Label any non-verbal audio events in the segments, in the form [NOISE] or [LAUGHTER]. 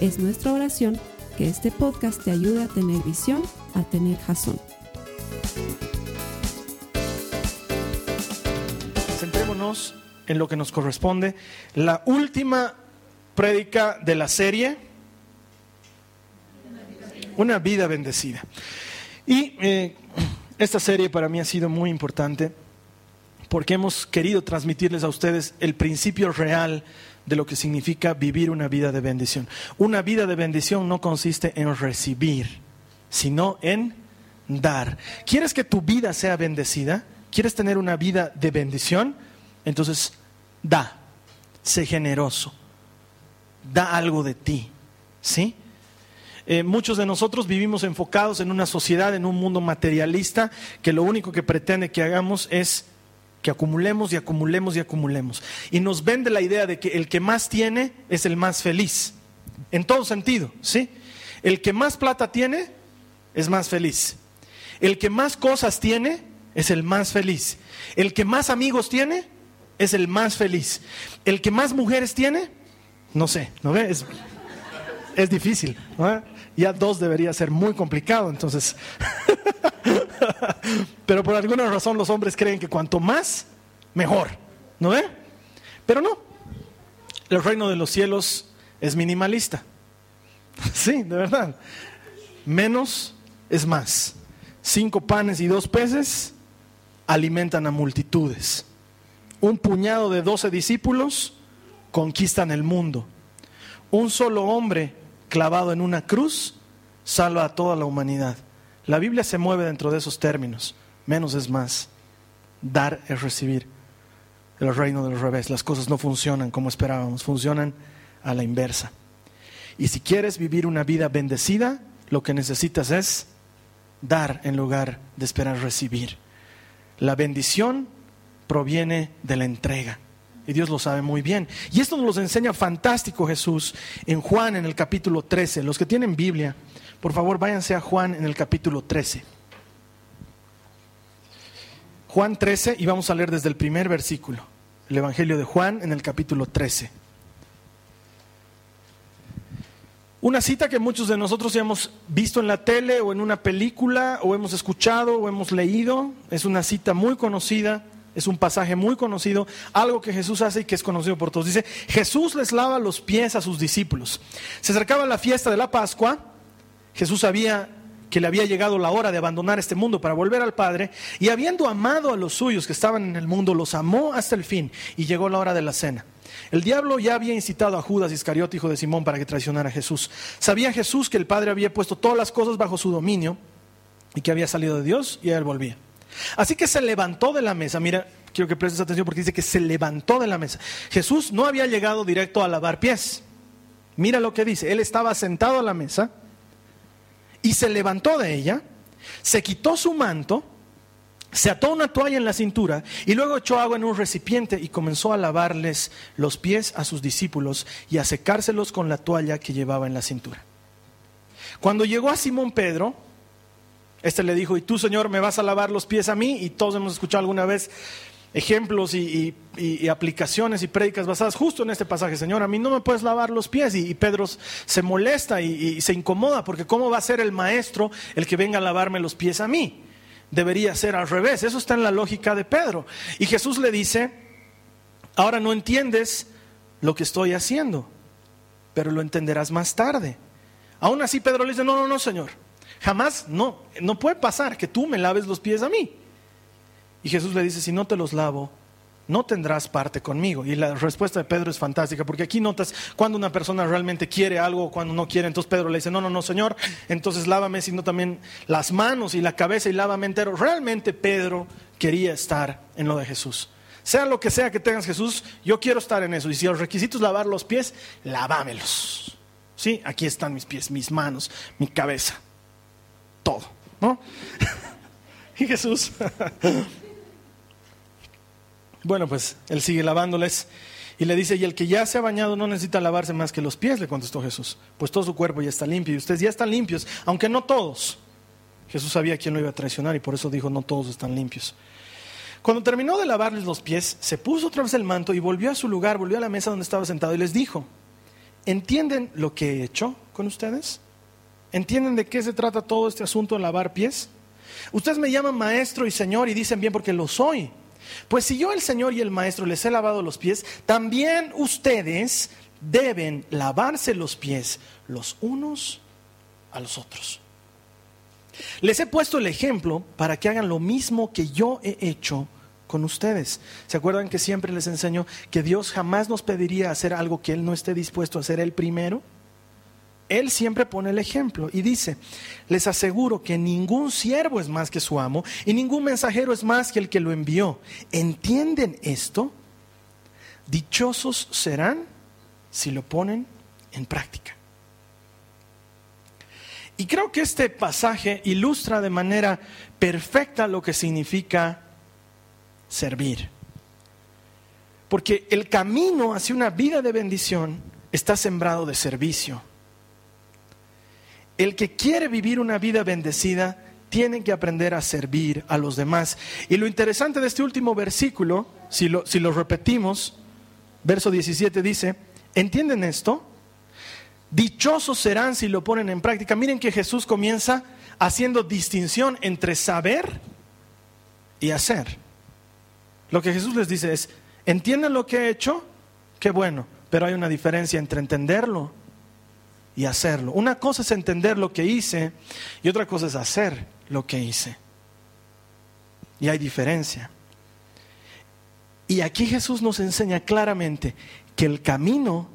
Es nuestra oración que este podcast te ayude a tener visión, a tener jazón. Centrémonos en lo que nos corresponde. La última prédica de la serie, Una vida bendecida. Y eh, esta serie para mí ha sido muy importante porque hemos querido transmitirles a ustedes el principio real de lo que significa vivir una vida de bendición. Una vida de bendición no consiste en recibir, sino en dar. ¿Quieres que tu vida sea bendecida? ¿Quieres tener una vida de bendición? Entonces, da, sé generoso, da algo de ti, ¿sí? Eh, muchos de nosotros vivimos enfocados en una sociedad, en un mundo materialista, que lo único que pretende que hagamos es que acumulemos y acumulemos y acumulemos. Y nos vende la idea de que el que más tiene es el más feliz, en todo sentido, ¿sí? El que más plata tiene es más feliz. El que más cosas tiene es el más feliz. El que más amigos tiene es el más feliz. El que más mujeres tiene, no sé, ¿no ves? Es, difícil. Ya dos debería ser muy complicado, entonces. [LAUGHS] Pero por alguna razón los hombres creen que cuanto más, mejor. ¿No ve? Pero no. El reino de los cielos es minimalista. [LAUGHS] Sí, de verdad. Menos es más. Cinco panes y dos peces alimentan a multitudes un puñado de doce discípulos conquistan el mundo. Un solo hombre clavado en una cruz salva a toda la humanidad. La Biblia se mueve dentro de esos términos. Menos es más. Dar es recibir. El reino del revés. Las cosas no funcionan como esperábamos, funcionan a la inversa. Y si quieres vivir una vida bendecida, lo que necesitas es dar en lugar de esperar recibir. La bendición proviene de la entrega. Y Dios lo sabe muy bien. Y esto nos lo enseña fantástico Jesús en Juan en el capítulo 13. Los que tienen Biblia, por favor váyanse a Juan en el capítulo 13. Juan 13 y vamos a leer desde el primer versículo. El Evangelio de Juan en el capítulo 13. Una cita que muchos de nosotros hemos visto en la tele o en una película o hemos escuchado o hemos leído. Es una cita muy conocida es un pasaje muy conocido, algo que Jesús hace y que es conocido por todos. Dice, Jesús les lava los pies a sus discípulos. Se acercaba la fiesta de la Pascua, Jesús sabía que le había llegado la hora de abandonar este mundo para volver al Padre, y habiendo amado a los suyos que estaban en el mundo, los amó hasta el fin, y llegó la hora de la cena. El diablo ya había incitado a Judas Iscariote, hijo de Simón, para que traicionara a Jesús. Sabía Jesús que el Padre había puesto todas las cosas bajo su dominio y que había salido de Dios y él volvía. Así que se levantó de la mesa. Mira, quiero que prestes atención porque dice que se levantó de la mesa. Jesús no había llegado directo a lavar pies. Mira lo que dice. Él estaba sentado a la mesa y se levantó de ella, se quitó su manto, se ató una toalla en la cintura y luego echó agua en un recipiente y comenzó a lavarles los pies a sus discípulos y a secárselos con la toalla que llevaba en la cintura. Cuando llegó a Simón Pedro, este le dijo, ¿y tú, Señor, me vas a lavar los pies a mí? Y todos hemos escuchado alguna vez ejemplos y, aplicaciones y prédicas basadas justo en este pasaje. Señor, a mí no me puedes lavar los pies. Y, Pedro se molesta y, se incomoda porque ¿cómo va a ser el maestro el que venga a lavarme los pies a mí? Debería ser al revés. Eso está en la lógica de Pedro. Y Jesús le dice, ahora no entiendes lo que estoy haciendo, pero lo entenderás más tarde. Aún así Pedro le dice, no, no, no, Señor. Jamás, no, no puede pasar que tú me laves los pies a mí. Y Jesús le dice, si no te los lavo, no tendrás parte conmigo. Y la respuesta de Pedro es fantástica, porque aquí notas cuando una persona realmente quiere algo o cuando no quiere. Entonces Pedro le dice, no, no, no, Señor, entonces lávame, sino también las manos y la cabeza y lávame entero. Realmente Pedro quería estar en lo de Jesús. Sea lo que sea que tengas Jesús, yo quiero estar en eso. Y si el requisito es lavar los pies, lavámelos. Sí, aquí están mis pies, mis manos, mi cabeza, todo, ¿no? [LAUGHS] y Jesús, [LAUGHS] bueno, pues él sigue lavándoles y le dice, y el que ya se ha bañado no necesita lavarse más que los pies, le contestó Jesús, pues todo su cuerpo ya está limpio y ustedes ya están limpios, aunque no todos. Jesús sabía quién lo iba a traicionar y por eso dijo, no todos están limpios. Cuando terminó de lavarles los pies, se puso otra vez el manto y volvió a su lugar, volvió a la mesa donde estaba sentado y les dijo, ¿entienden lo que he hecho con ustedes? ¿Entienden de qué se trata todo este asunto de lavar pies? Ustedes me llaman maestro y señor y dicen bien porque lo soy. Pues si yo el Señor y el Maestro les he lavado los pies, también ustedes deben lavarse los pies los unos a los otros. Les he puesto el ejemplo para que hagan lo mismo que yo he hecho con ustedes. ¿Se acuerdan que siempre les enseño que Dios jamás nos pediría hacer algo que Él no esté dispuesto a hacer Él primero? Él siempre pone el ejemplo y dice, les aseguro que ningún siervo es más que su amo y ningún mensajero es más que el que lo envió. ¿Entienden esto? Dichosos serán si lo ponen en práctica. Y creo que este pasaje ilustra de manera perfecta lo que significa servir. Porque el camino hacia una vida de bendición está sembrado de servicio. El que quiere vivir una vida bendecida tiene que aprender a servir a los demás. Y lo interesante de este último versículo, si lo, si lo repetimos, verso 17 dice, ¿entienden esto? Dichosos serán si lo ponen en práctica. Miren que Jesús comienza haciendo distinción entre saber y hacer. Lo que Jesús les dice es, ¿entienden lo que he hecho? Qué bueno, pero hay una diferencia entre entenderlo y hacerlo. Una cosa es entender lo que hice y otra cosa es hacer lo que hice. Y hay diferencia. Y aquí Jesús nos enseña claramente que el camino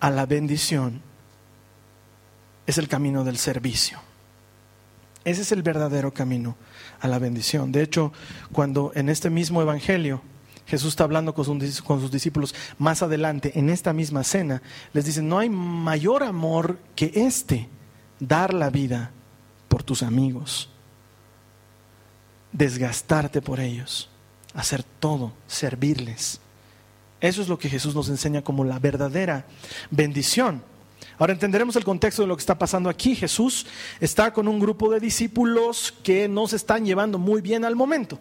a la bendición es el camino del servicio. Ese es el verdadero camino a la bendición. De hecho, cuando en este mismo Evangelio Jesús está hablando con sus, discípulos más adelante, en esta misma cena, les dice, no hay mayor amor que este, dar la vida por tus amigos, desgastarte por ellos, hacer todo, servirles. Eso es lo que Jesús nos enseña como la verdadera bendición. Ahora entenderemos el contexto de lo que está pasando aquí. Jesús está con un grupo de discípulos que no se están llevando muy bien al momento.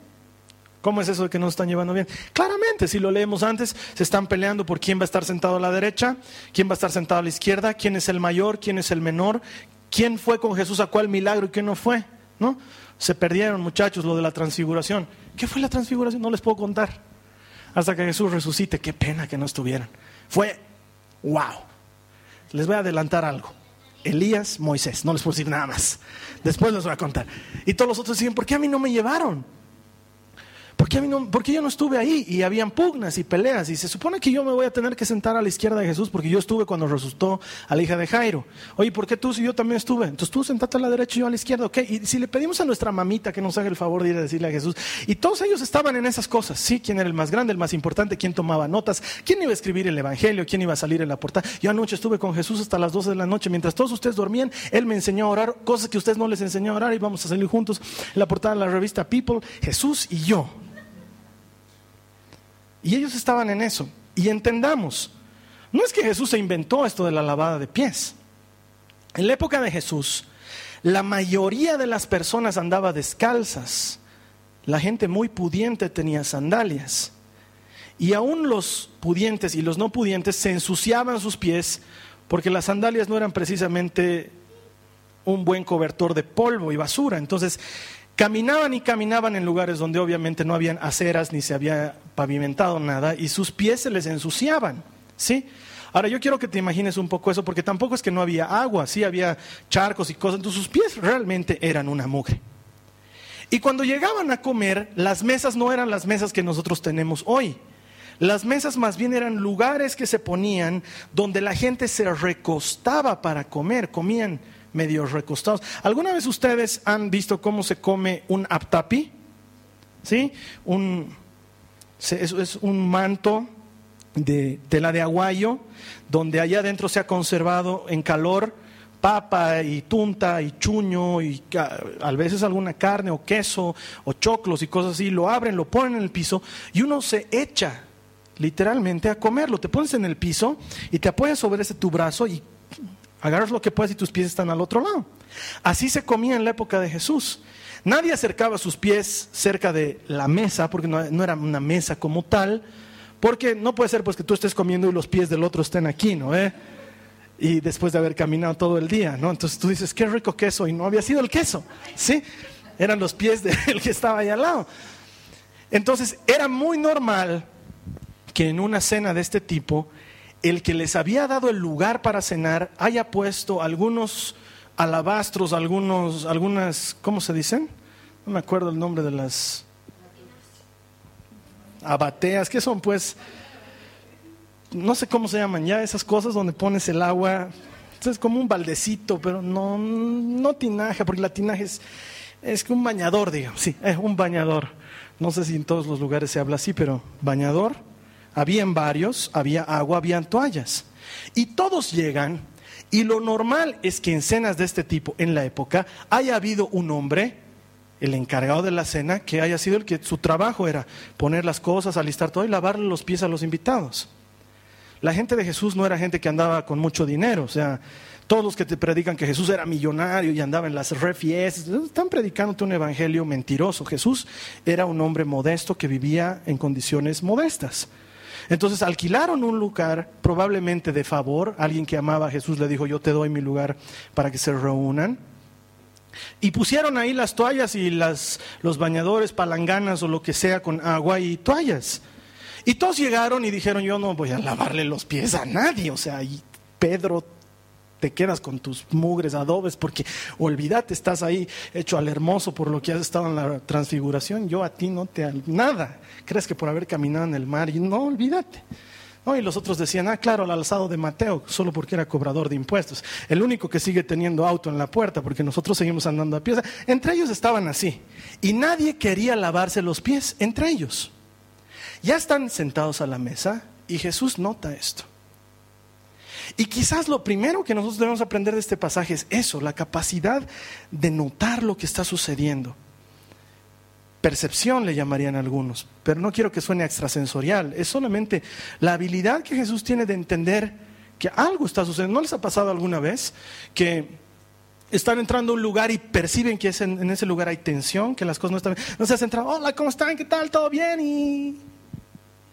¿Cómo es eso de que no están llevando bien? Claramente, si lo leemos antes, se están peleando por quién va a estar sentado a la derecha, quién va a estar sentado a la izquierda, quién es el mayor, quién es el menor, quién fue con Jesús a cuál milagro y quién no fue. ¿no? Se perdieron, muchachos, lo de la transfiguración. ¿Qué fue la transfiguración? No les puedo contar. Hasta que Jesús resucite, qué pena que no estuvieran. Fue wow. Les voy a adelantar algo. Elías, Moisés, no les puedo decir nada más. Después les voy a contar. Y todos los otros dicen, ¿por qué a mí no me llevaron? ¿Por qué, yo no estuve ahí? Y habían pugnas y peleas. Y se supone que yo me voy a tener que sentar a la izquierda de Jesús porque yo estuve cuando resucitó a la hija de Jairo. Oye, ¿por qué tú si yo también estuve? Entonces tú sentate a la derecha y yo a la izquierda. Ok, y si le pedimos a nuestra mamita que nos haga el favor de ir a decirle a Jesús. Y todos ellos estaban en esas cosas. Sí, quién era el más grande, el más importante, quién tomaba notas, quién iba a escribir el evangelio, quién iba a salir en la portada. Yo anoche estuve con Jesús hasta las 12 de la noche. Mientras todos ustedes dormían, Él me enseñó a orar, cosas que ustedes no les enseñó a orar y vamos a salir juntos en la portada de la revista People, Jesús y yo. Y ellos estaban en eso. Y entendamos, no es que Jesús se inventó esto de la lavada de pies. En la época de Jesús, la mayoría de las personas andaba descalzas. La gente muy pudiente tenía sandalias. Y aún los pudientes y los no pudientes se ensuciaban sus pies porque las sandalias no eran precisamente un buen cobertor de polvo y basura. Entonces, Caminaban y caminaban en lugares donde obviamente no habían aceras ni se había pavimentado nada y sus pies se les ensuciaban, ¿sí? Ahora yo quiero que te imagines un poco eso porque tampoco es que no había agua, sí había charcos y cosas, entonces sus pies realmente eran una mugre. Y cuando llegaban a comer, las mesas no eran las mesas que nosotros tenemos hoy. Las mesas más bien eran lugares que se ponían donde la gente se recostaba para comer, comían medio recostados. ¿Alguna vez ustedes han visto cómo se come un aptapi? ¿Sí? Un, es, un manto de tela de aguayo, donde allá adentro se ha conservado en calor papa y tunta y chuño y a veces alguna carne o queso o choclos y cosas así, lo abren, lo ponen en el piso y uno se echa literalmente a comerlo. Te pones en el piso y te apoyas sobre ese tu brazo y agarras lo que puedes y tus pies están al otro lado. Así se comía en la época de Jesús. Nadie acercaba sus pies cerca de la mesa, porque no, no, era una mesa como tal, porque no puede ser pues que tú estés comiendo y los pies del otro estén aquí, ¿no? ¿Eh? y después de haber caminado todo el día, ¿no? Entonces tú dices, qué rico queso, y no había sido el queso, ¿sí? Eran los pies del [LAUGHS] que estaba ahí al lado. Entonces era muy normal que en una cena de este tipo, el que les había dado el lugar para cenar haya puesto algunos alabastros, algunos, algunas, ¿cómo se dicen? No me acuerdo el nombre de las abateas, ¿qué son pues? no sé cómo se llaman ya esas cosas donde pones el agua, es como un baldecito, pero no, no tinaje, porque la tinaje es, es un bañador, digamos, sí, es un bañador. No sé si en todos los lugares se habla así, pero bañador, habían varios, había agua, habían toallas. Y todos llegan, y lo normal es que en cenas de este tipo, en la época, haya habido un hombre, el encargado de la cena, que haya sido el que su trabajo era poner las cosas, alistar todo y lavarle los pies a los invitados. La gente de Jesús no era gente que andaba con mucho dinero, o sea, todos los que te predican que Jesús era millonario y andaba en las refies, están predicándote un evangelio mentiroso. Jesús era un hombre modesto que vivía en condiciones modestas. Entonces alquilaron un lugar probablemente de favor, alguien que amaba a Jesús le dijo, yo te doy mi lugar para que se reúnan. Y pusieron ahí las toallas y las, los bañadores, palanganas o lo que sea con agua y toallas. Y todos llegaron y dijeron, yo no voy a lavarle los pies a nadie. O sea, y Pedro, te quedas con tus mugres adobes porque olvídate, estás ahí hecho al hermoso por lo que has estado en la transfiguración. Yo a ti no te... Nada. Crees que por haber caminado en el mar y no, olvídate. No, y los otros decían, ah, claro, el alzado de Mateo, solo porque era cobrador de impuestos. El único que sigue teniendo auto en la puerta, porque nosotros seguimos andando a pies. Entre ellos estaban así. Y nadie quería lavarse los pies, entre ellos. Ya están sentados a la mesa y Jesús nota esto. Y quizás lo primero que nosotros debemos aprender de este pasaje es eso, la capacidad de notar lo que está sucediendo. Percepción le llamarían algunos, pero no quiero que suene extrasensorial, es solamente la habilidad que Jesús tiene de entender que algo está sucediendo. ¿No les ha pasado alguna vez que están entrando a un lugar y perciben que en, ese lugar hay tensión, que las cosas no están bien? No se has entrado, hola, ¿cómo están? ¿Qué tal? ¿Todo bien? Y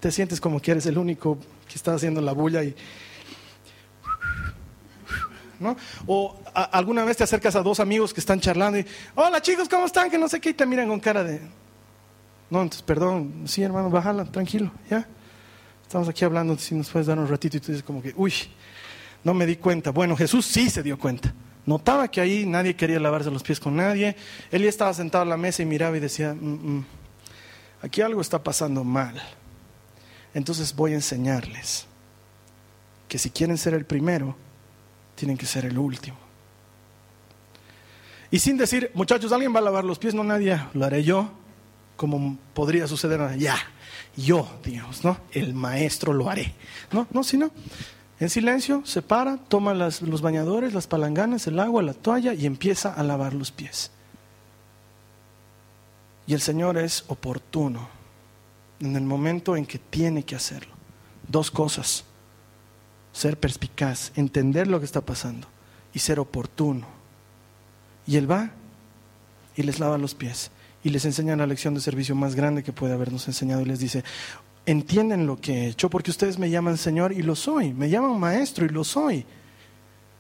te sientes como que eres el único que está haciendo la bulla y... O alguna vez te acercas a dos amigos que están charlando y, hola chicos, ¿cómo están? Que no sé qué, y te miran con cara de, no, entonces, perdón, sí hermano, bájala, tranquilo, ya. Estamos aquí hablando, si nos puedes dar un ratito y tú dices como que, uy, no me di cuenta. Bueno, Jesús sí se dio cuenta. Notaba que ahí nadie quería lavarse los pies con nadie. Él ya estaba sentado a la mesa y miraba y decía, mm, mm, aquí algo está pasando mal. Entonces voy a enseñarles que si quieren ser el primero, tienen que ser el último. Y sin decir, muchachos, alguien va a lavar los pies, no nadie, lo haré yo, como podría suceder ya, yo, digamos, ¿no? El maestro lo haré. No, no, sino en silencio, se para, toma los bañadores, las palanganas, el agua, la toalla y empieza a lavar los pies. Y el Señor es oportuno en el momento en que tiene que hacerlo. Dos cosas. Ser perspicaz, entender lo que está pasando y ser oportuno. Y él va y les lava los pies y les enseña la lección de servicio más grande que puede habernos enseñado y les dice, entienden lo que he hecho porque ustedes me llaman Señor y lo soy, me llaman Maestro y lo soy,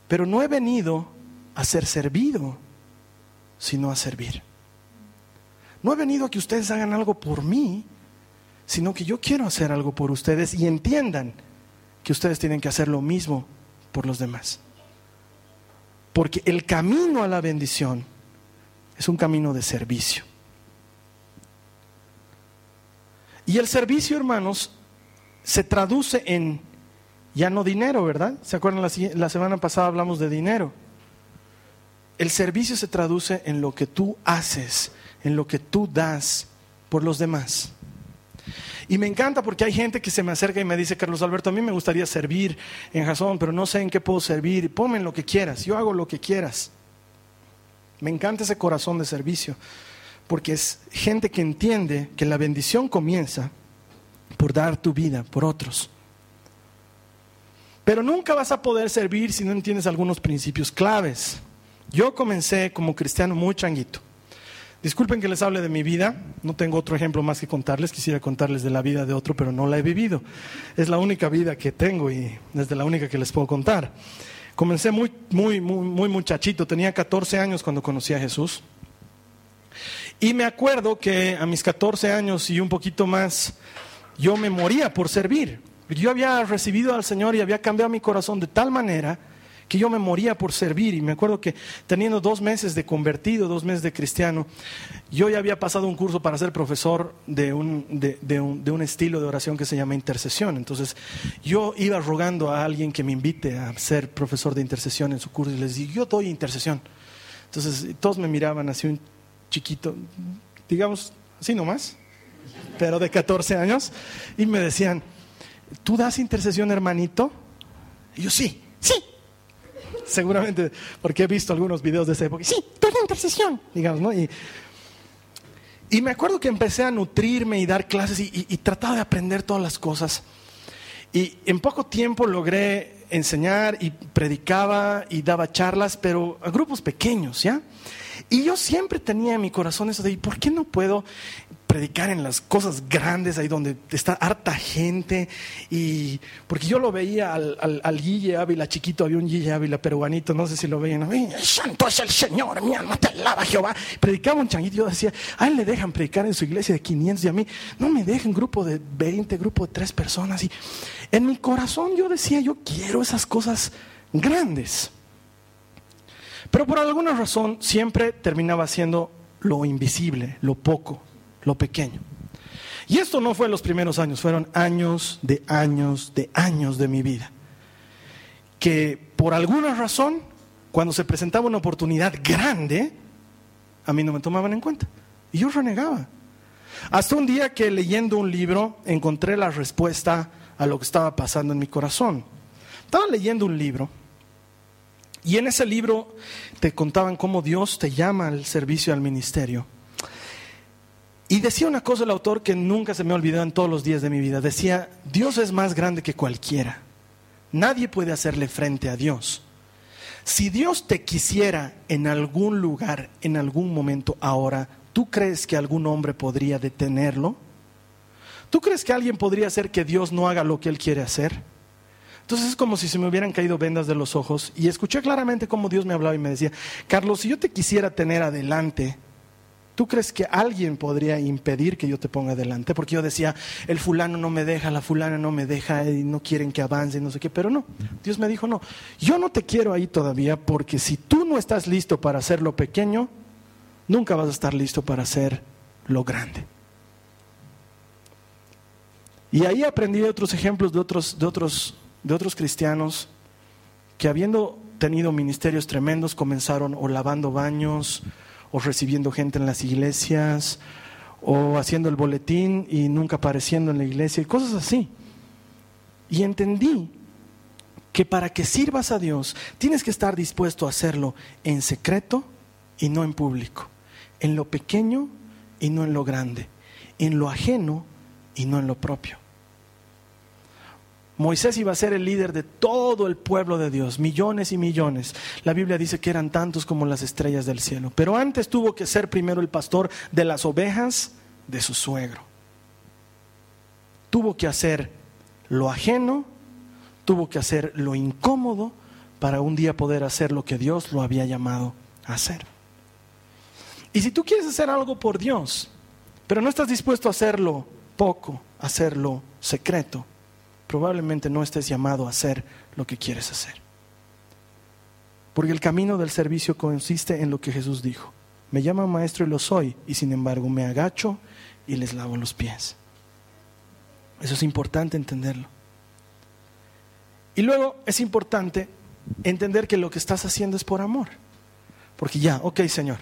pero no he venido a ser servido, sino a servir. No he venido a que ustedes hagan algo por mí, sino que yo quiero hacer algo por ustedes y entiendan que ustedes tienen que hacer lo mismo por los demás. Porque el camino a la bendición es un camino de servicio. Y el servicio, hermanos, se traduce en ya no dinero, ¿verdad? ¿Se acuerdan? La, la, semana pasada hablamos de dinero. El servicio se traduce en lo que tú haces, en lo que tú das por los demás. Y me encanta porque hay gente que se me acerca y me dice, Carlos Alberto, a mí me gustaría servir en Jason, pero no sé en qué puedo servir. Ponme en lo que quieras, yo hago lo que quieras. Me encanta ese corazón de servicio, porque es gente que entiende que la bendición comienza por dar tu vida por otros. Pero nunca vas a poder servir si no entiendes algunos principios claves. Yo comencé como cristiano muy changuito. Disculpen que les hable de mi vida, no tengo otro ejemplo más que contarles, quisiera contarles de la vida de otro, pero no la he vivido. Es la única vida que tengo y es la única que les puedo contar. Comencé muy, muy, muy, muy muchachito, tenía 14 años cuando conocí a Jesús. Y me acuerdo que a mis 14 años y un poquito más, yo me moría por servir. Yo había recibido al Señor y había cambiado mi corazón de tal manera que yo me moría por servir. Y me acuerdo que teniendo dos meses de convertido, dos meses de cristiano, yo ya había pasado un curso para ser profesor de un, de, un, estilo de oración que se llama intercesión. Entonces yo iba rogando a alguien que me invite a ser profesor de intercesión en su curso y les dije, yo doy intercesión. Entonces todos me miraban así un chiquito, digamos, así nomás, pero de 14 años, y me decían, ¿tú das intercesión, hermanito? Y yo, sí, sí, [LAUGHS] seguramente porque he visto algunos videos de esa época. Sí, toda intercesión, digamos, ¿no? Y, y, me acuerdo que empecé a nutrirme y dar clases y, y, trataba de aprender todas las cosas. Y en poco tiempo logré enseñar y predicaba y daba charlas, pero a grupos pequeños, ¿ya? Y yo siempre tenía en mi corazón eso de, ¿por qué no puedo predicar en las cosas grandes, ahí donde está harta gente. Y porque yo lo veía al, al, Guille Ávila, chiquito, había un Guille Ávila peruanito, no sé si lo veían. Santo es el Señor, mi alma te alaba Jehová. Predicaba un changuito, yo decía, a él le dejan predicar en su iglesia de 500 y a mí no me dejan grupo de 20, grupo de 3 personas. Y en mi corazón yo decía, yo quiero esas cosas grandes. Pero por alguna razón siempre terminaba siendo lo invisible, lo poco, lo pequeño. Y esto no fue los primeros años, fueron años de años de años de mi vida. Que por alguna razón, cuando se presentaba una oportunidad grande, a mí no me tomaban en cuenta. Y yo renegaba. Hasta un día que leyendo un libro encontré la respuesta a lo que estaba pasando en mi corazón. Estaba leyendo un libro y en ese libro te contaban cómo Dios te llama al servicio al ministerio. Y decía una cosa el autor que nunca se me ha olvidado en todos los días de mi vida. Decía, Dios es más grande que cualquiera. Nadie puede hacerle frente a Dios. Si Dios te quisiera en algún lugar, en algún momento ahora, ¿tú crees que algún hombre podría detenerlo? ¿Tú crees que alguien podría hacer que Dios no haga lo que Él quiere hacer? Entonces es como si se me hubieran caído vendas de los ojos y escuché claramente cómo Dios me hablaba y me decía, Carlos, si yo te quisiera tener adelante, ¿Tú crees que alguien podría impedir que yo te ponga adelante? Porque yo decía, el fulano no me deja, la fulana no me deja y no quieren que avance, no sé qué. Pero no, Dios me dijo, no, yo no te quiero ahí todavía porque si tú no estás listo para hacer lo pequeño, nunca vas a estar listo para hacer lo grande. Y ahí aprendí otros ejemplos de otros, de otros, de otros cristianos que habiendo tenido ministerios tremendos comenzaron o lavando baños, o recibiendo gente en las iglesias, o haciendo el boletín y nunca apareciendo en la iglesia, y cosas así. Y entendí que para que sirvas a Dios tienes que estar dispuesto a hacerlo en secreto y no en público, en lo pequeño y no en lo grande, en lo ajeno y no en lo propio. Moisés iba a ser el líder de todo el pueblo de Dios, millones y millones. La Biblia dice que eran tantos como las estrellas del cielo. Pero antes tuvo que ser primero el pastor de las ovejas de su suegro. Tuvo que hacer lo ajeno, tuvo que hacer lo incómodo para un día poder hacer lo que Dios lo había llamado a hacer. Y si tú quieres hacer algo por Dios, pero no estás dispuesto a hacerlo poco, a hacerlo secreto, probablemente no estés llamado a hacer lo que quieres hacer. Porque el camino del servicio consiste en lo que Jesús dijo. Me llaman maestro y lo soy, y sin embargo me agacho y les lavo los pies. Eso es importante entenderlo. Y luego es importante entender que lo que estás haciendo es por amor. Porque ya, ok Señor,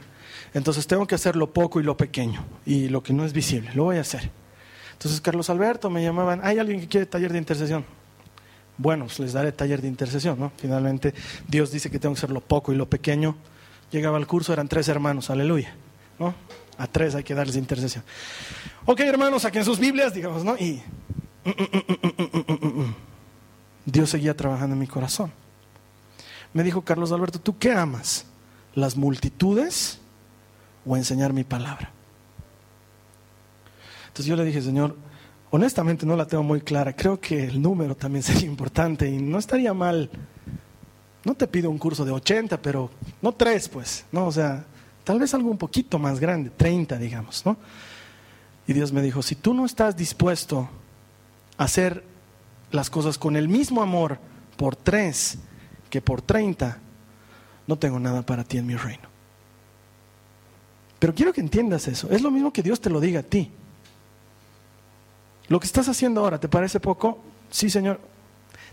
entonces tengo que hacer lo poco y lo pequeño y lo que no es visible, lo voy a hacer. Entonces, Carlos Alberto me llamaban, hay alguien que quiere taller de intercesión. Bueno, pues les daré taller de intercesión, ¿no? Finalmente, Dios dice que tengo que ser lo poco y lo pequeño. Llegaba al curso, eran tres hermanos, aleluya, ¿no? A tres hay que darles intercesión. Ok, hermanos, saquen sus Biblias, digamos, ¿no? Y Dios seguía trabajando en mi corazón. Me dijo Carlos Alberto, ¿tú qué amas? ¿Las multitudes o enseñar mi palabra? Entonces yo le dije, Señor, honestamente no la tengo muy clara. Creo que el número también [LAUGHS] sería importante y no estaría mal. No te pido un curso de 80, pero no tres, pues, ¿no? O sea, tal vez algo un poquito más grande, 30, digamos, ¿no? Y Dios me dijo, si tú no estás dispuesto a hacer las cosas con el mismo amor por tres que por 30, no tengo nada para ti en mi reino. Pero quiero que entiendas eso. Es lo mismo que Dios te lo diga a ti. Lo que estás haciendo ahora, ¿te parece poco? Sí, Señor.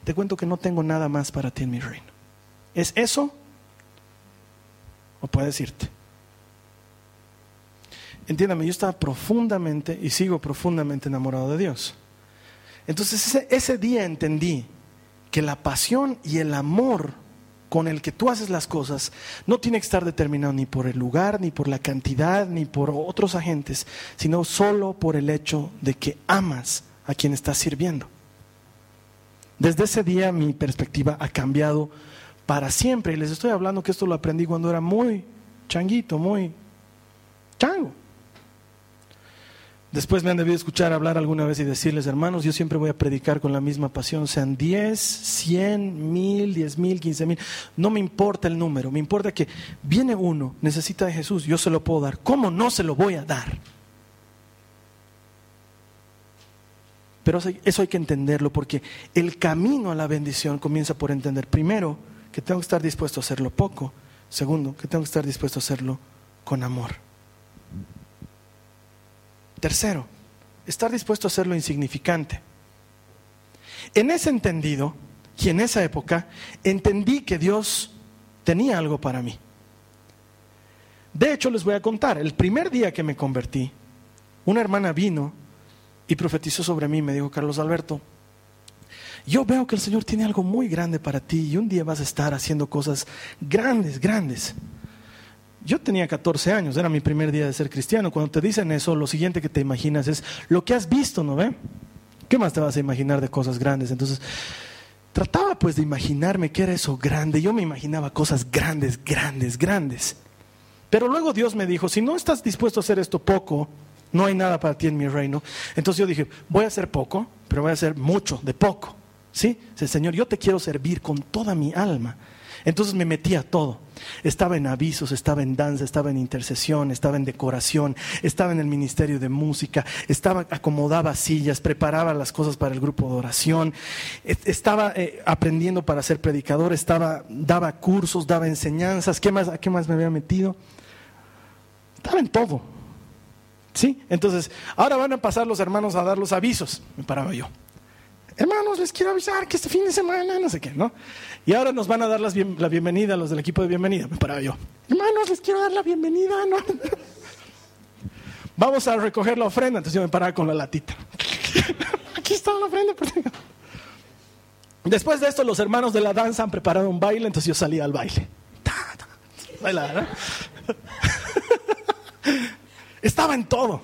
Te cuento que no tengo nada más para ti en mi reino. ¿Es eso? ¿O puedes irte? Entiéndame, yo estaba profundamente y sigo profundamente enamorado de Dios. Entonces ese, ese día entendí que la pasión y el amor con el que tú haces las cosas no tiene que estar determinado ni por el lugar, ni por la cantidad, ni por otros agentes, sino solo por el hecho de que amas a quien estás sirviendo. Desde ese día mi perspectiva ha cambiado para siempre. Y les estoy hablando que esto lo aprendí cuando era muy changuito, muy chango. Después me han debido escuchar hablar alguna vez y decirles, hermanos, yo siempre voy a predicar con la misma pasión, sean 10, 100, 1000, 10 mil, 15 mil. No me importa el número, me importa que viene uno, necesita de Jesús, yo se lo puedo dar. ¿Cómo no se lo voy a dar? Pero eso hay que entenderlo porque el camino a la bendición comienza por entender, primero, que tengo que estar dispuesto a hacerlo poco. Segundo, que tengo que estar dispuesto a hacerlo con amor. Tercero, estar dispuesto a hacerlo insignificante. En ese entendido, y en esa época, entendí que Dios tenía algo para mí. De hecho, les voy a contar, el primer día que me convertí, una hermana vino y profetizó sobre mí, me dijo, Carlos Alberto, yo veo que el Señor tiene algo muy grande para ti y un día vas a estar haciendo cosas grandes, grandes. Yo tenía 14 años, era mi primer día de ser cristiano. Cuando te dicen eso, lo siguiente que te imaginas es lo que has visto, ¿no ve? ¿Qué más te vas a imaginar de cosas grandes? Entonces, trataba pues de imaginarme qué era eso grande. Yo me imaginaba cosas grandes, grandes, grandes. Pero luego Dios me dijo, si no estás dispuesto a hacer esto poco, no hay nada para ti en mi reino. Entonces yo dije, voy a hacer poco, pero voy a hacer mucho de poco. ¿Sí? Señor, yo te quiero servir con toda mi alma. Entonces me metía todo. Estaba en avisos, estaba en danza, estaba en intercesión, estaba en decoración, estaba en el ministerio de música, estaba acomodaba sillas, preparaba las cosas para el grupo de oración, estaba eh, aprendiendo para ser predicador, estaba daba cursos, daba enseñanzas, ¿qué más a qué más me había metido? Estaba en todo. ¿Sí? Entonces, ahora van a pasar los hermanos a dar los avisos, me paraba yo hermanos, les quiero avisar que este fin de semana, no sé qué, ¿no? Y ahora nos van a dar la bienvenida los del equipo de bienvenida, me paraba yo. Hermanos, les quiero dar la bienvenida, ¿no? [LAUGHS] Vamos a recoger la ofrenda, entonces yo me paraba con la latita. [LAUGHS] Aquí está la ofrenda. Después de esto, los hermanos de la danza han preparado un baile, entonces yo salía al baile. Bailar, [LAUGHS] Estaba en todo.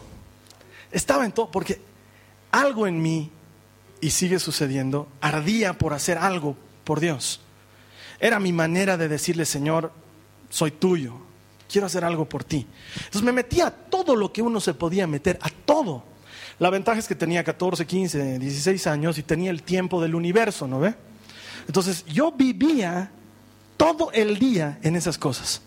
Estaba en todo, porque algo en mí y sigue sucediendo, ardía por hacer algo por Dios. Era mi manera de decirle, Señor, soy tuyo, quiero hacer algo por ti. Entonces me metía a todo lo que uno se podía meter, a todo. La ventaja es que tenía 14, 15, 16 años y tenía el tiempo del universo, ¿no ve? Entonces yo vivía todo el día en esas cosas.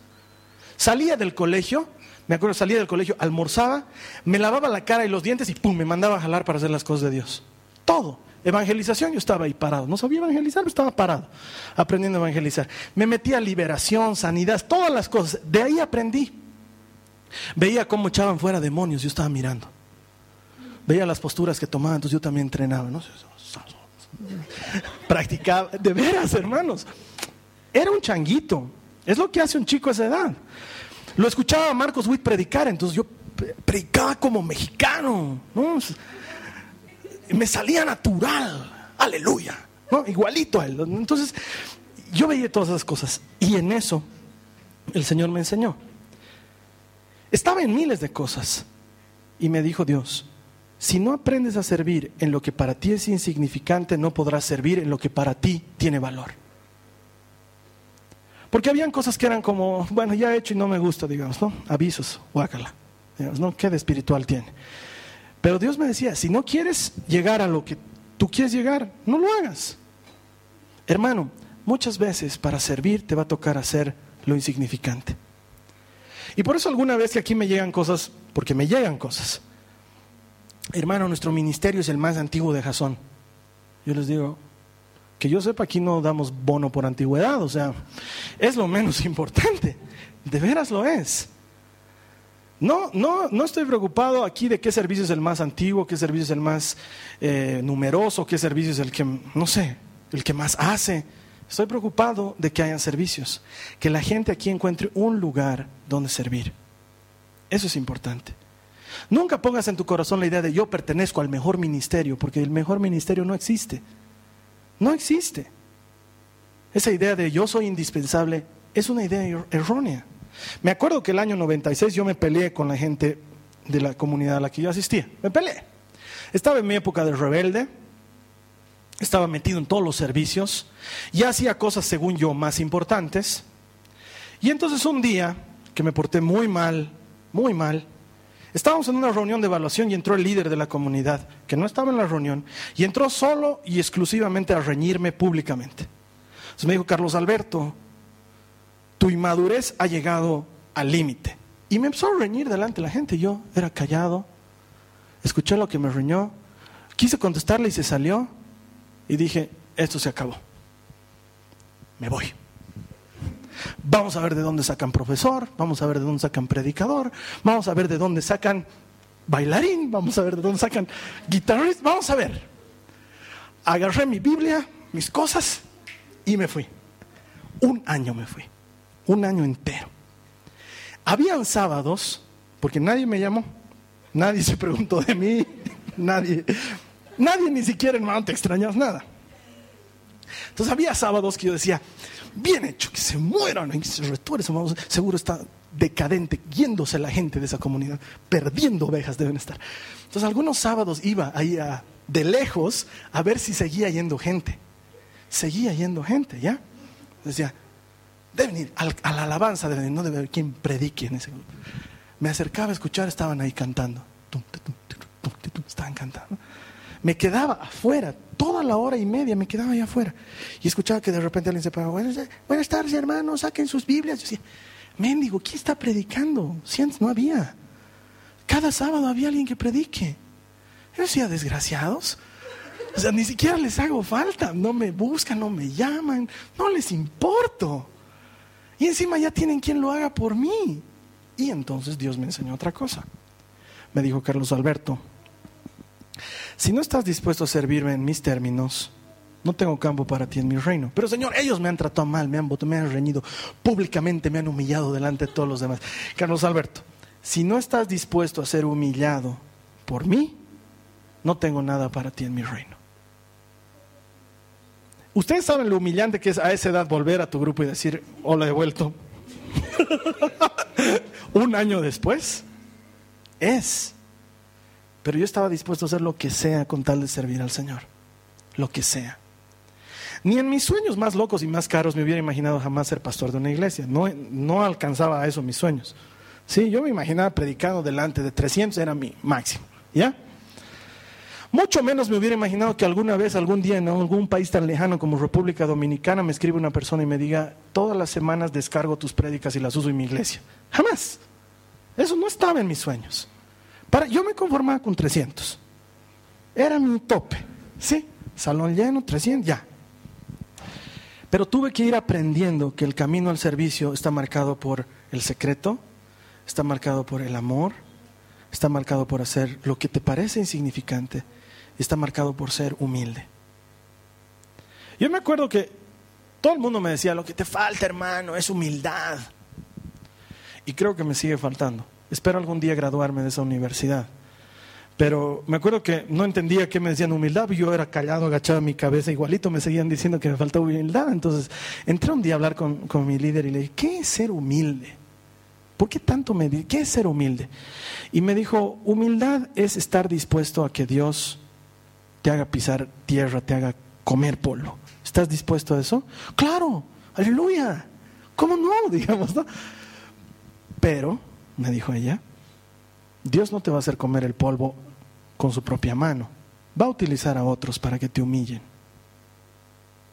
Salía del colegio, me acuerdo, salía del colegio, almorzaba, me lavaba la cara y los dientes y pum, me mandaba a jalar para hacer las cosas de Dios. Todo. Evangelización, yo estaba ahí parado. No sabía evangelizar, pero estaba parado, aprendiendo a evangelizar. Me metí a liberación, sanidad, todas las cosas. De ahí aprendí. Veía cómo echaban fuera demonios, yo estaba mirando. Veía las posturas que tomaban, entonces yo también entrenaba. ¿no? Practicaba, de veras, hermanos. Era un changuito. Es lo que hace un chico a esa edad. Lo escuchaba a Marcos Witt predicar, entonces yo predicaba como mexicano. ¿no? Me salía natural, aleluya, ¿no? igualito a él. Entonces, yo veía todas esas cosas y en eso el Señor me enseñó. Estaba en miles de cosas y me dijo Dios, si no aprendes a servir en lo que para ti es insignificante, no podrás servir en lo que para ti tiene valor. Porque habían cosas que eran como, bueno, ya he hecho y no me gusta, digamos, ¿no? Avisos, guácala, digamos, ¿no? ¿Qué de espiritual tiene? Pero Dios me decía, si no quieres llegar a lo que tú quieres llegar, no lo hagas. Hermano, muchas veces para servir te va a tocar hacer lo insignificante. Y por eso alguna vez que aquí me llegan cosas, porque me llegan cosas. Hermano, nuestro ministerio es el más antiguo de Jasón. Yo les digo, que yo sepa, aquí no damos bono por antigüedad, o sea, es lo menos [LAUGHS] importante. De veras lo es. No, no, no estoy preocupado aquí de qué servicio es el más antiguo, qué servicio es el más eh, numeroso, qué servicio es el que, no sé, el que más hace. Estoy preocupado de que hayan servicios, que la gente aquí encuentre un lugar donde servir. Eso es importante. Nunca pongas en tu corazón la idea de yo pertenezco al mejor ministerio, porque el mejor ministerio no existe. No existe. Esa idea de yo soy indispensable es una idea er-, errónea. Me acuerdo que el año 96 yo me peleé con la gente de la comunidad a la que yo asistía. Me peleé. Estaba en mi época de rebelde, estaba metido en todos los servicios, y hacía cosas según yo más importantes. Y entonces un día, que me porté muy mal, muy mal, Estábamos en una reunión de evaluación y entró el líder de la comunidad, que no estaba en la reunión, y entró solo y exclusivamente a reñirme públicamente. Entonces me dijo, Carlos Alberto, tu inmadurez ha llegado al límite. Y me empezó a reñir delante de la gente. Yo era callado, escuché lo que me reñó, quise contestarle y se salió. Y dije, esto se acabó. Me voy. Vamos a ver de dónde sacan profesor, vamos a ver de dónde sacan predicador, vamos a ver de dónde sacan bailarín, vamos a ver de dónde sacan guitarrista, vamos a ver. Agarré mi Biblia, mis cosas y me fui. Un año me fui, un año entero. Habían sábados, porque nadie me llamó, nadie se preguntó de mí, nadie, nadie ni siquiera hermano te extrañas nada. Entonces había sábados que yo decía, bien hecho, que se mueran, que se seguro está decadente, yéndose la gente de esa comunidad, perdiendo ovejas deben estar. Entonces algunos sábados iba ahí de lejos a ver si seguía yendo gente. Seguía yendo gente, ¿ya? Decía, deben ir a la alabanza, deben no debe haber quien predique en ese grupo. Me acercaba a escuchar, estaban ahí cantando. Estaban cantando. Me quedaba afuera, toda la hora y media me quedaba ahí afuera. Y escuchaba que de repente alguien se paraba, buenas, tardes hermanos, saquen sus Biblias. Yo decía, mendigo, ¿quién está predicando? Si antes no había. Cada sábado había alguien que predique. Yo decía, desgraciados. O sea, ni siquiera les hago falta. No me buscan, no me llaman, no les importo. Y encima ya tienen quien lo haga por mí. Y entonces Dios me enseñó otra cosa. Me dijo Carlos Alberto, si no estás dispuesto a servirme en mis términos, no tengo campo para ti en mi reino. Pero Señor, ellos me han tratado mal, me han me han reñido públicamente, me han humillado delante de todos los demás. Carlos Alberto, si no estás dispuesto a ser humillado por mí, no tengo nada para ti en mi reino. Ustedes saben lo humillante que es a esa edad volver a tu grupo y decir, hola, he vuelto. [LAUGHS] Un año después, es pero yo estaba dispuesto a hacer lo que sea con tal de servir al Señor. Lo que sea. Ni en mis sueños más locos y más caros me hubiera imaginado jamás ser pastor de una iglesia. No, no alcanzaba a eso mis sueños. Sí, yo me imaginaba predicando delante de 300, era mi máximo. ¿Ya? Mucho menos me hubiera imaginado que alguna vez, algún día, en algún país tan lejano como República Dominicana, me escribe una persona y me diga, todas las semanas descargo tus prédicas y las uso en mi iglesia. Jamás. Eso no estaba en mis sueños yo me conformaba con 300. Era mi tope. ¿Sí? Salón lleno, 300, ya. Pero tuve que ir aprendiendo que el camino al servicio está marcado por el secreto, está marcado por el amor, está marcado por hacer lo que te parece insignificante, está marcado por ser humilde. Yo me acuerdo que todo el mundo me decía, lo que te falta, hermano, es humildad. Y creo que me sigue faltando. Espero algún día graduarme de esa universidad. Pero me acuerdo que no entendía qué me decían humildad, yo era callado, agachado en mi cabeza, igualito me seguían diciendo que me faltaba humildad. Entonces entré un día a hablar con, con mi líder y le dije, ¿qué es ser humilde? ¿Por qué tanto me dice? ¿Qué es ser humilde? Y me dijo, humildad es estar dispuesto a que Dios te haga pisar tierra, te haga comer polvo. ¿Estás dispuesto a eso? Claro, aleluya. ¿Cómo no? [LAUGHS] Digamos, ¿no? Pero, me dijo ella, Dios no te va a hacer comer el polvo con su propia mano. Va a utilizar a otros para que te humillen.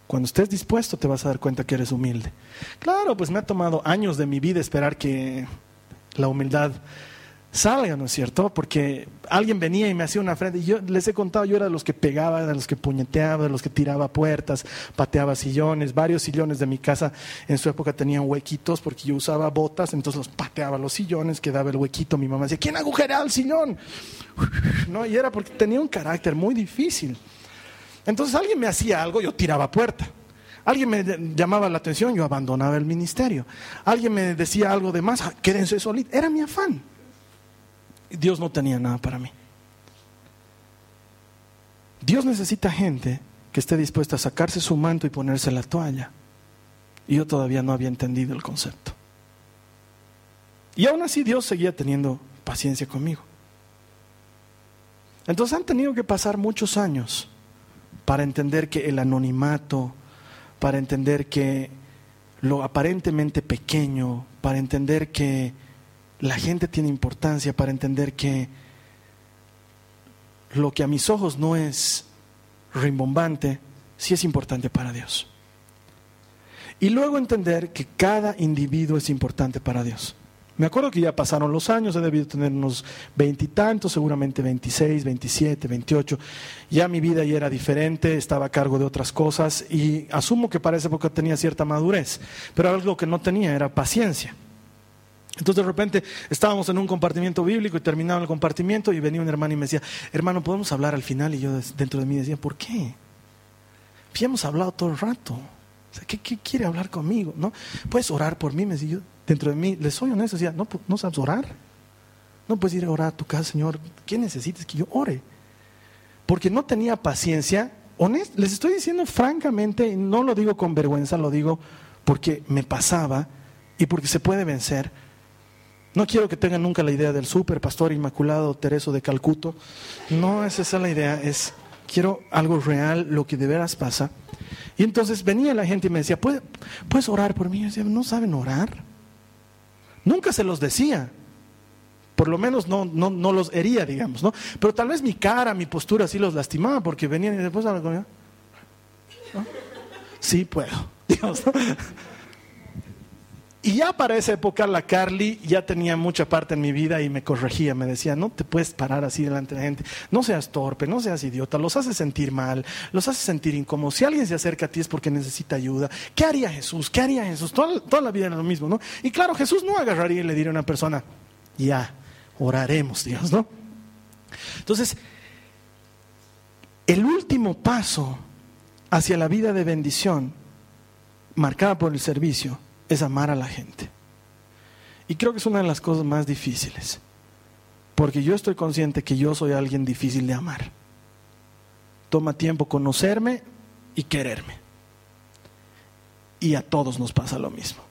Cuando estés dispuesto te vas a dar cuenta que eres humilde. Claro, pues me ha tomado años de mi vida esperar que la humildad salga, ¿no es cierto? Porque alguien venía y me hacía una frente y yo les he contado, yo era de los que pegaba, de los que puñeteaba, de los que tiraba puertas, pateaba sillones, varios sillones de mi casa en su época tenían huequitos porque yo usaba botas, entonces los pateaba los sillones, quedaba el huequito, mi mamá decía, ¿quién agujerea el sillón? [LAUGHS] No, y era porque tenía un carácter muy difícil. Entonces alguien me hacía algo, yo tiraba puerta. Alguien me llamaba la atención, yo abandonaba el ministerio. Alguien me decía algo de más, ah, quédense solitos. Era mi afán. Dios no tenía nada para mí. Dios necesita gente que esté dispuesta a sacarse su manto y ponerse la toalla. Y yo todavía no había entendido el concepto. Y aún así Dios seguía teniendo paciencia conmigo. Entonces han tenido que pasar muchos años para entender que el anonimato, para entender que lo aparentemente pequeño, para entender que la gente tiene importancia, para entender que lo que a mis ojos no es rimbombante, sí es importante para Dios. Y luego entender que cada individuo es importante para Dios. Me acuerdo que ya pasaron los años, he debido tener unos veintitantos, seguramente veintiséis, veintisiete, veintiocho. Ya mi vida ya era diferente, estaba a cargo de otras cosas y asumo que para época tenía cierta madurez, pero algo que no tenía era paciencia. Entonces de repente estábamos en un compartimiento bíblico y terminaba el compartimiento y venía un hermano y me decía, hermano, ¿podemos hablar al final? Y yo dentro de mí decía, ¿por qué? Ya hemos hablado todo el rato. ¿qué, quiere hablar conmigo? ¿No? ¿Puedes orar por mí? Me decía, dentro de mí, les soy honesto, decía, no, no sabes orar. No puedes ir a orar a tu casa, Señor. ¿Qué necesitas que yo ore? Porque no tenía paciencia. Honest, les estoy diciendo francamente, no lo digo con vergüenza, lo digo porque me pasaba y porque se puede vencer. No quiero que tengan nunca la idea del super pastor inmaculado Tereso de Calcuto. No es esa la idea, es quiero algo real, lo que de veras pasa. Y entonces venía la gente y me decía, ¿puedes, ¿puedes orar por mí? Yo decía, ¿no saben orar? Nunca se los decía. Por lo menos no, no, no los hería, digamos, ¿no? Pero tal vez mi cara, mi postura sí los lastimaba porque venían y después la comida. ¿No? Sí puedo, [LAUGHS] digamos, Y ya para esa época la Carly ya tenía mucha parte en mi vida y me corregía, me decía, no te puedes parar así delante de la gente, no seas torpe, no seas idiota, los haces sentir mal, los haces sentir incómodos. Si alguien se acerca a ti es porque necesita ayuda. ¿Qué haría Jesús? ¿Qué haría Jesús? Toda, toda la vida era lo mismo, ¿no? Y claro, Jesús no agarraría y le diría a una persona, ya, oraremos, Dios, ¿no? Entonces, el último paso hacia la vida de bendición, marcada por el servicio, es amar a la gente. Y creo que es una de las cosas más difíciles, porque yo estoy consciente que yo soy alguien difícil de amar. Toma tiempo conocerme y quererme. Y a todos nos pasa lo mismo.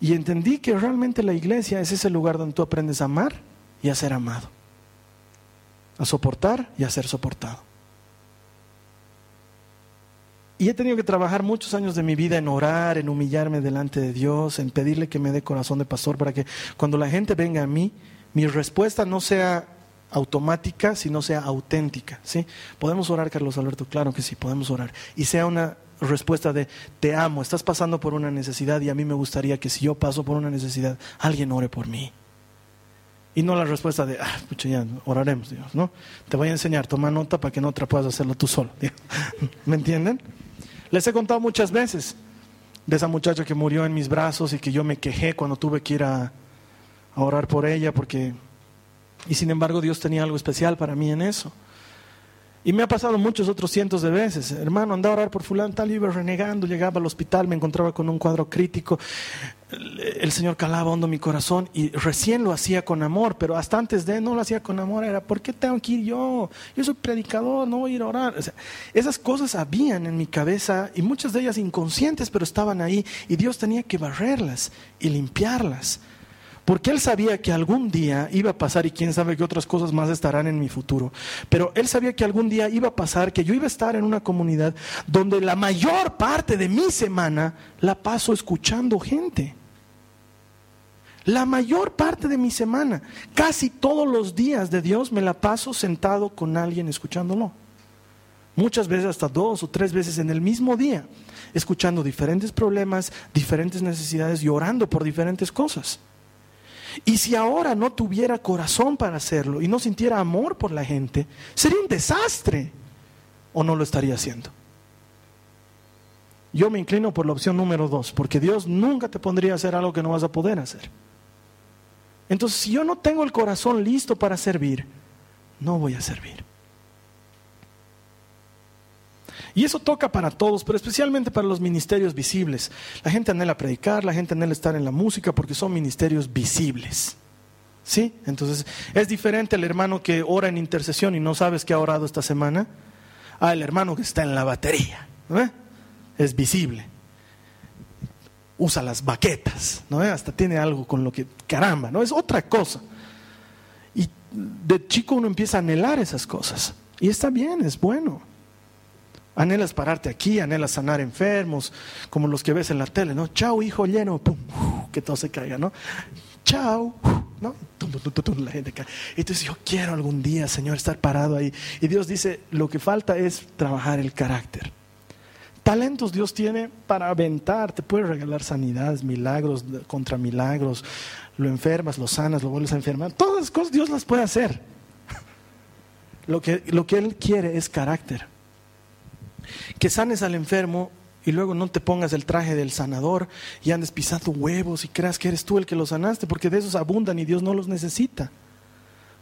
Y entendí que realmente la iglesia es ese lugar donde tú aprendes a amar y a ser amado. A soportar y a ser soportado. Y he tenido que trabajar muchos años de mi vida en orar, en humillarme delante de Dios, en pedirle que me dé corazón de pastor para que cuando la gente venga a mí, mi respuesta no sea automática, sino sea auténtica. ¿sí? ¿Podemos orar, Carlos Alberto? Claro que sí, podemos orar. Y sea una respuesta de te amo, estás pasando por una necesidad y a mí me gustaría que si yo paso por una necesidad, alguien ore por mí. Y no la respuesta de, ah, pucha, ya, oraremos, Dios, ¿no? Te voy a enseñar, toma nota para que no te puedas hacerlo tú solo. [LAUGHS] ¿Me entienden? Les he contado muchas veces de esa muchacha que murió en mis brazos y que yo me quejé cuando tuve que ir a, orar por ella porque... Y sin embargo Dios tenía algo especial para mí en eso. Y me ha pasado muchos otros cientos de veces. Hermano, andaba a orar por fulano, tal, iba renegando, llegaba al hospital, me encontraba con un cuadro crítico. El Señor calaba hondo mi corazón y recién lo hacía con amor, pero hasta antes de no lo hacía con amor, era, ¿por qué tengo que ir yo? Yo soy predicador, no voy a ir a orar. esas cosas habían en mi cabeza y muchas de ellas inconscientes, pero estaban ahí y Dios tenía que barrerlas y limpiarlas. Porque Él sabía que algún día iba a pasar y quién sabe qué otras cosas más estarán en mi futuro. Pero Él sabía que algún día iba a pasar, que yo iba a estar en una comunidad donde la mayor parte de mi semana la paso escuchando gente. La mayor parte de mi semana, casi todos los días de Dios me la paso sentado con alguien escuchándolo. Muchas veces hasta dos o tres veces en el mismo día, escuchando diferentes problemas, diferentes necesidades y orando por diferentes cosas. Y si ahora no tuviera corazón para hacerlo y no sintiera amor por la gente, sería un desastre. ¿O no lo estaría haciendo? Yo me inclino por la opción número dos, porque Dios nunca te pondría a hacer algo que no vas a poder hacer. Entonces, si yo no tengo el corazón listo para servir, no voy a servir. Y eso toca para todos, pero especialmente para los ministerios visibles. La gente anhela predicar, la gente anhela estar en la música porque son ministerios visibles. ¿Sí? Entonces, es diferente el hermano que ora en intercesión y no sabes que ha orado esta semana, al hermano que está en la batería. Es visible usa las baquetas, ¿no? Hasta tiene algo con lo que, caramba, ¿no? Es otra cosa. Y de chico uno empieza a anhelar esas cosas. Y está bien, es bueno. Anhelas pararte aquí, anhelas sanar enfermos, como los que ves en la tele, ¿no? Chao, hijo lleno, pum, [LAUGHS] que todo se caiga, ¿no? Chao, [LAUGHS] ¿no? la gente cae. Dices, yo quiero algún día, Señor, estar parado ahí. Y Dios dice, lo que falta es trabajar el carácter. Talentos Dios tiene para aventar, te puede regalar sanidades, milagros contra milagros, lo enfermas, lo sanas, lo vuelves a enfermar, todas las cosas Dios las puede hacer. [LAUGHS] Lo que, lo que Él quiere es carácter. Que sanes al enfermo y luego no te pongas el traje del sanador y andes pisando huevos y creas que eres tú el que lo sanaste, porque de esos abundan y Dios no los necesita.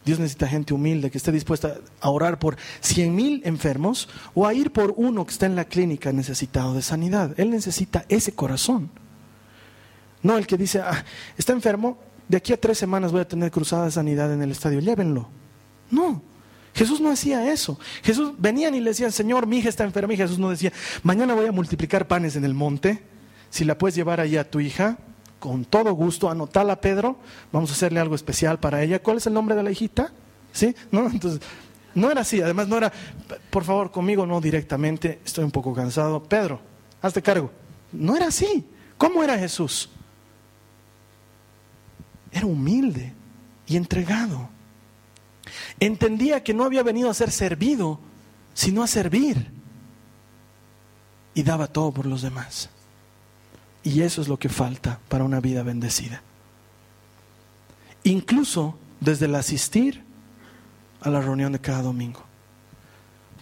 Dios necesita gente humilde que esté dispuesta a orar por cien mil enfermos o a ir por uno que está en la clínica necesitado de sanidad. Él necesita ese corazón. No el que dice, ah, está enfermo, de aquí a tres semanas voy a tener cruzada de sanidad en el estadio, llévenlo. No, Jesús no hacía eso. Jesús venían y le decían, Señor, mi hija está enferma. Y Jesús no decía, mañana voy a multiplicar panes en el monte. Si la puedes llevar allí a tu hija, con todo gusto, anotala Pedro, vamos a hacerle algo especial para ella. ¿Cuál es el nombre de la hijita? ¿Sí? ¿No? [LAUGHS] Entonces, no era así, además no era, por favor, conmigo no directamente, estoy un poco cansado. Pedro, hazte cargo. No era así. ¿Cómo era Jesús? Era humilde y entregado. Entendía que no había venido a ser servido, sino a servir. Y daba todo por los demás. Y eso es lo que falta para una vida bendecida. Incluso desde el asistir a la reunión de cada domingo.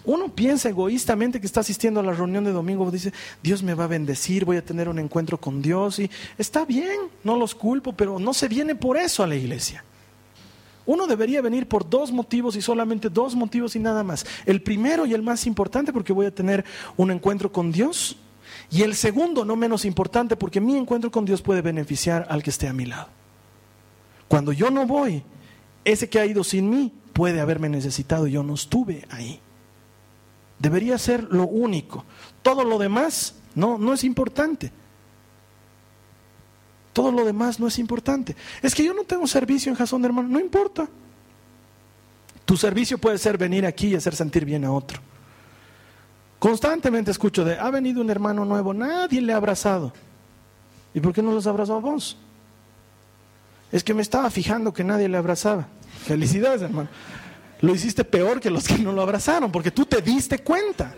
Uno piensa egoístamente que está asistiendo a la reunión de domingo, dice, Dios me va a bendecir, voy a tener un encuentro con Dios y está bien, no los culpo, pero no se viene por eso a la iglesia. Uno debería venir por dos motivos y solamente dos motivos y nada más. El primero y el más importante porque voy a tener un encuentro con Dios y el segundo, no menos importante, porque mi encuentro con Dios puede beneficiar al que esté a mi lado. Cuando yo no voy, ese que ha ido sin mí puede haberme necesitado, yo no estuve ahí. Debería ser lo único. Todo lo demás no, no es importante. Todo lo demás no es importante. Es que yo no tengo servicio en Jason de hermano, no importa. Tu servicio puede ser venir aquí y hacer sentir bien a otro. Constantemente escucho de, ha venido un hermano nuevo, nadie le ha abrazado. ¿Y por qué no los abrazó a vos? Es que me estaba fijando que nadie le abrazaba. Felicidades, hermano. Lo hiciste peor que los que no lo abrazaron, porque tú te diste cuenta.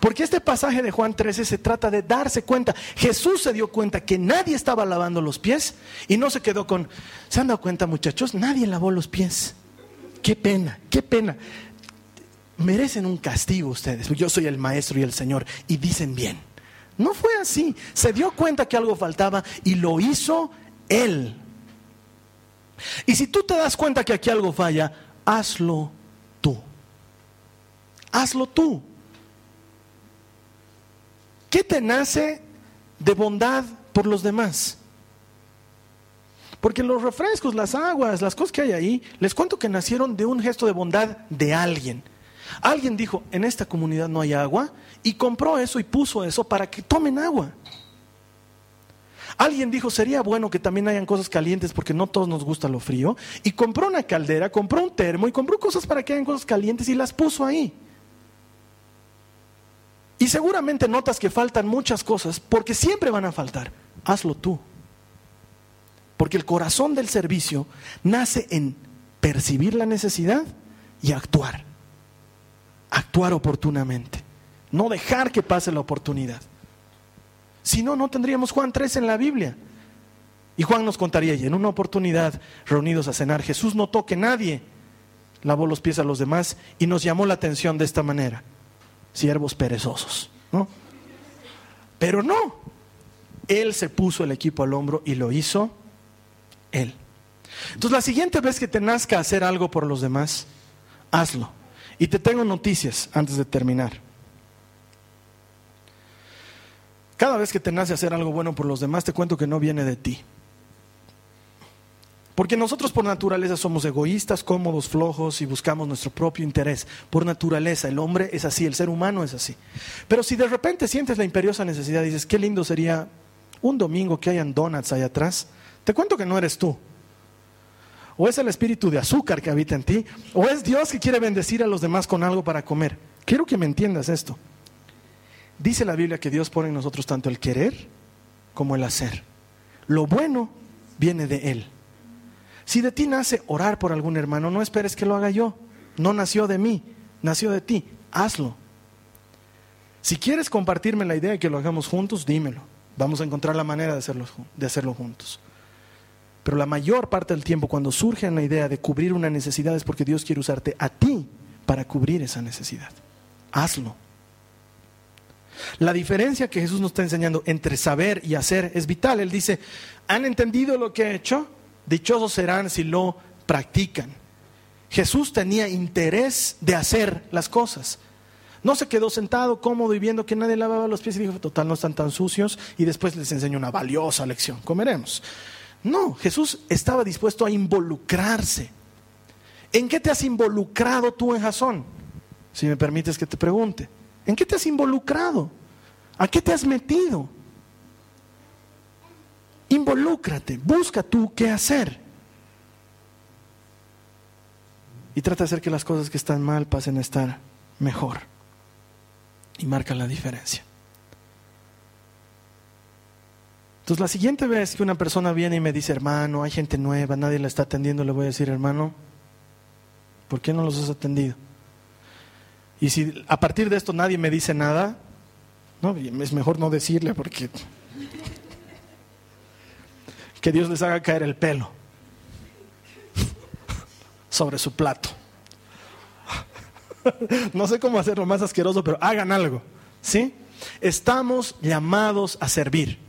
Porque este pasaje de Juan 13 se trata de darse cuenta. Jesús se dio cuenta que nadie estaba lavando los pies y no se quedó con, ¿se han dado cuenta muchachos? Nadie lavó los pies. Qué pena, qué pena merecen un castigo ustedes, yo soy el maestro y el Señor, y dicen bien. No fue así, se dio cuenta que algo faltaba y lo hizo Él. Y si tú te das cuenta que aquí algo falla, hazlo tú. Hazlo tú. ¿Qué te nace de bondad por los demás. Porque los refrescos, las aguas, las cosas que hay ahí, les cuento que nacieron de un gesto de bondad de alguien. Alguien dijo, en esta comunidad no hay agua, y compró eso y puso eso para que tomen agua. Alguien dijo, sería bueno que también hayan cosas calientes porque no todos nos gusta lo frío. Y compró una caldera, compró un termo y compró cosas para que hayan cosas calientes y las puso ahí. Y seguramente notas que faltan muchas cosas porque siempre van a faltar. Hazlo tú. Porque el corazón del servicio nace en percibir la necesidad y actuar. Actuar oportunamente. No dejar que pase la oportunidad. Si no, no tendríamos Juan 3 en la Biblia. Y Juan nos contaría, y en una oportunidad, reunidos a cenar, Jesús notó que nadie lavó los pies a los demás y nos llamó la atención de esta manera. Siervos perezosos, ¿no? Pero no. Él se puso el equipo al hombro y lo hizo él. Entonces la siguiente vez que te nazca hacer algo por los demás, hazlo. Y te tengo noticias antes de terminar. Cada vez que te nace hacer algo bueno por los demás, te cuento que no viene de ti. Porque nosotros por naturaleza somos egoístas, cómodos, flojos y buscamos nuestro propio interés. Por naturaleza, el hombre es así, el ser humano es así. Pero si de repente sientes la imperiosa necesidad, dices, qué lindo sería un domingo que hayan donuts ahí atrás, te cuento que no eres tú. O es el espíritu de azúcar que habita en ti, o es Dios que quiere bendecir a los demás con algo para comer. Quiero que me entiendas esto. Dice la Biblia que Dios pone en nosotros tanto el querer como el hacer. Lo bueno viene de Él. Si de ti nace orar por algún hermano, no esperes que lo haga yo. No nació de mí, nació de ti. Hazlo. Si quieres compartirme la idea de que lo hagamos juntos, dímelo. Vamos a encontrar la manera de hacerlo, de hacerlo juntos. Pero la mayor parte del tiempo cuando surge la idea de cubrir una necesidad es porque Dios quiere usarte a ti para cubrir esa necesidad. Hazlo. La diferencia que Jesús nos está enseñando entre saber y hacer es vital. Él dice, ¿han entendido lo que he hecho? Dichosos serán si lo practican. Jesús tenía interés de hacer las cosas. No se quedó sentado cómodo y viendo que nadie lavaba los pies y dijo, total, no están tan sucios y después les enseñó una valiosa lección. Comeremos. No, Jesús estaba dispuesto a involucrarse. ¿En qué te has involucrado tú en Jasón? Si me permites que te pregunte. ¿En qué te has involucrado? ¿A qué te has metido? Involúcrate, busca tú qué hacer. Y trata de hacer que las cosas que están mal pasen a estar mejor. Y marca la diferencia. Entonces la siguiente vez que una persona viene y me dice, hermano, hay gente nueva, nadie la está atendiendo, le voy a decir, hermano, ¿por qué no los has atendido? Y si a partir de esto nadie me dice nada, no, es mejor no decirle porque que Dios les haga caer el pelo sobre su plato. No sé cómo hacerlo más asqueroso, pero hagan algo, ¿sí? Estamos llamados a servir.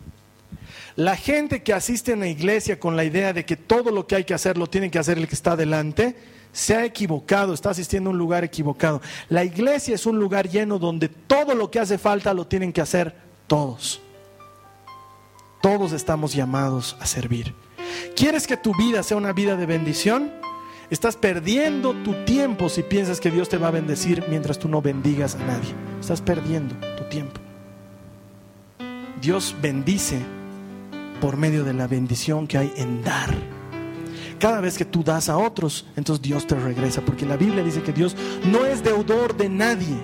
La gente que asiste a la iglesia con la idea de que todo lo que hay que hacer lo tiene que hacer el que está delante, se ha equivocado, está asistiendo a un lugar equivocado. La iglesia es un lugar lleno donde todo lo que hace falta lo tienen que hacer todos. Todos estamos llamados a servir. ¿Quieres que tu vida sea una vida de bendición? Estás perdiendo tu tiempo si piensas que Dios te va a bendecir mientras tú no bendigas a nadie. Estás perdiendo tu tiempo. Dios bendice por medio de la bendición que hay en dar. Cada vez que tú das a otros, entonces Dios te regresa, porque la Biblia dice que Dios no es deudor de nadie.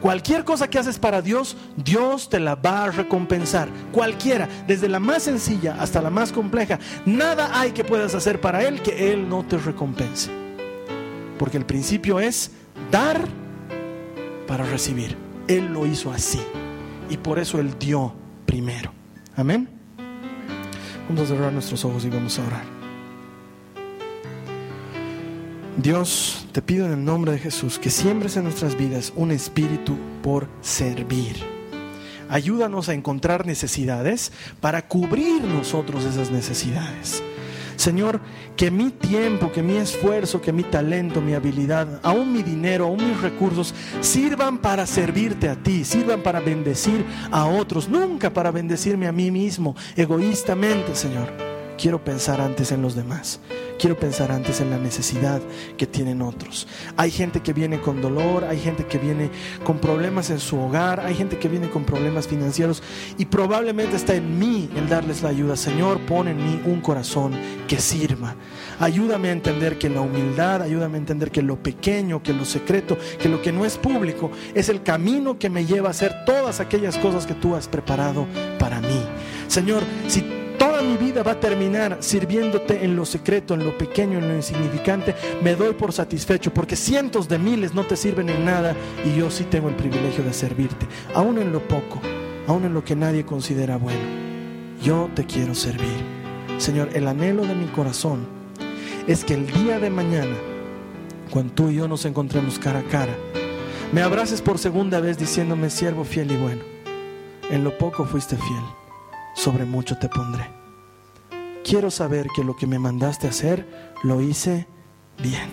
Cualquier cosa que haces para Dios, Dios te la va a recompensar. Cualquiera, desde la más sencilla hasta la más compleja, nada hay que puedas hacer para Él que Él no te recompense. Porque el principio es dar para recibir. Él lo hizo así. Y por eso Él dio primero. Amén. Vamos a cerrar nuestros ojos y vamos a orar. Dios, te pido en el nombre de Jesús que siembres en nuestras vidas un espíritu por servir. Ayúdanos a encontrar necesidades para cubrir nosotros esas necesidades. Señor, que mi tiempo, que mi esfuerzo, que mi talento, mi habilidad, aún mi dinero, aún mis recursos, sirvan para servirte a ti, sirvan para bendecir a otros, nunca para bendecirme a mí mismo, egoístamente, Señor. Quiero pensar antes en los demás. Quiero pensar antes en la necesidad que tienen otros. Hay gente que viene con dolor, hay gente que viene con problemas en su hogar, hay gente que viene con problemas financieros y probablemente está en mí el darles la ayuda. Señor, pon en mí un corazón que sirva. Ayúdame a entender que la humildad, ayúdame a entender que lo pequeño, que lo secreto, que lo que no es público es el camino que me lleva a hacer todas aquellas cosas que tú has preparado para mí. Señor, si toda mi vida va a terminar sirviéndote en lo secreto, en lo pequeño, en lo insignificante, me doy por satisfecho, porque cientos de miles no te sirven en nada y yo sí tengo el privilegio de servirte, aún en lo poco, aún en lo que nadie considera bueno. Yo te quiero servir. Señor, el anhelo de mi corazón es que el día de mañana, cuando tú y yo nos encontremos cara a cara, me abraces por segunda vez diciéndome, siervo fiel y bueno, en lo poco fuiste fiel sobre mucho te pondré. Quiero saber que lo que me mandaste hacer lo hice bien.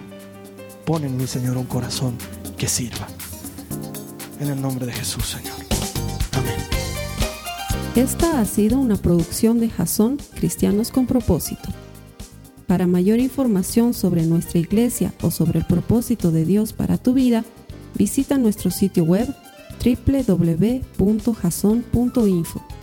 Pon en mí, Señor, un corazón que sirva. En el nombre de Jesús, Señor. Amén. Esta ha sido una producción de Jason Cristianos con propósito. Para mayor información sobre nuestra iglesia o sobre el propósito de Dios para tu vida, visita nuestro sitio web www.jason.info.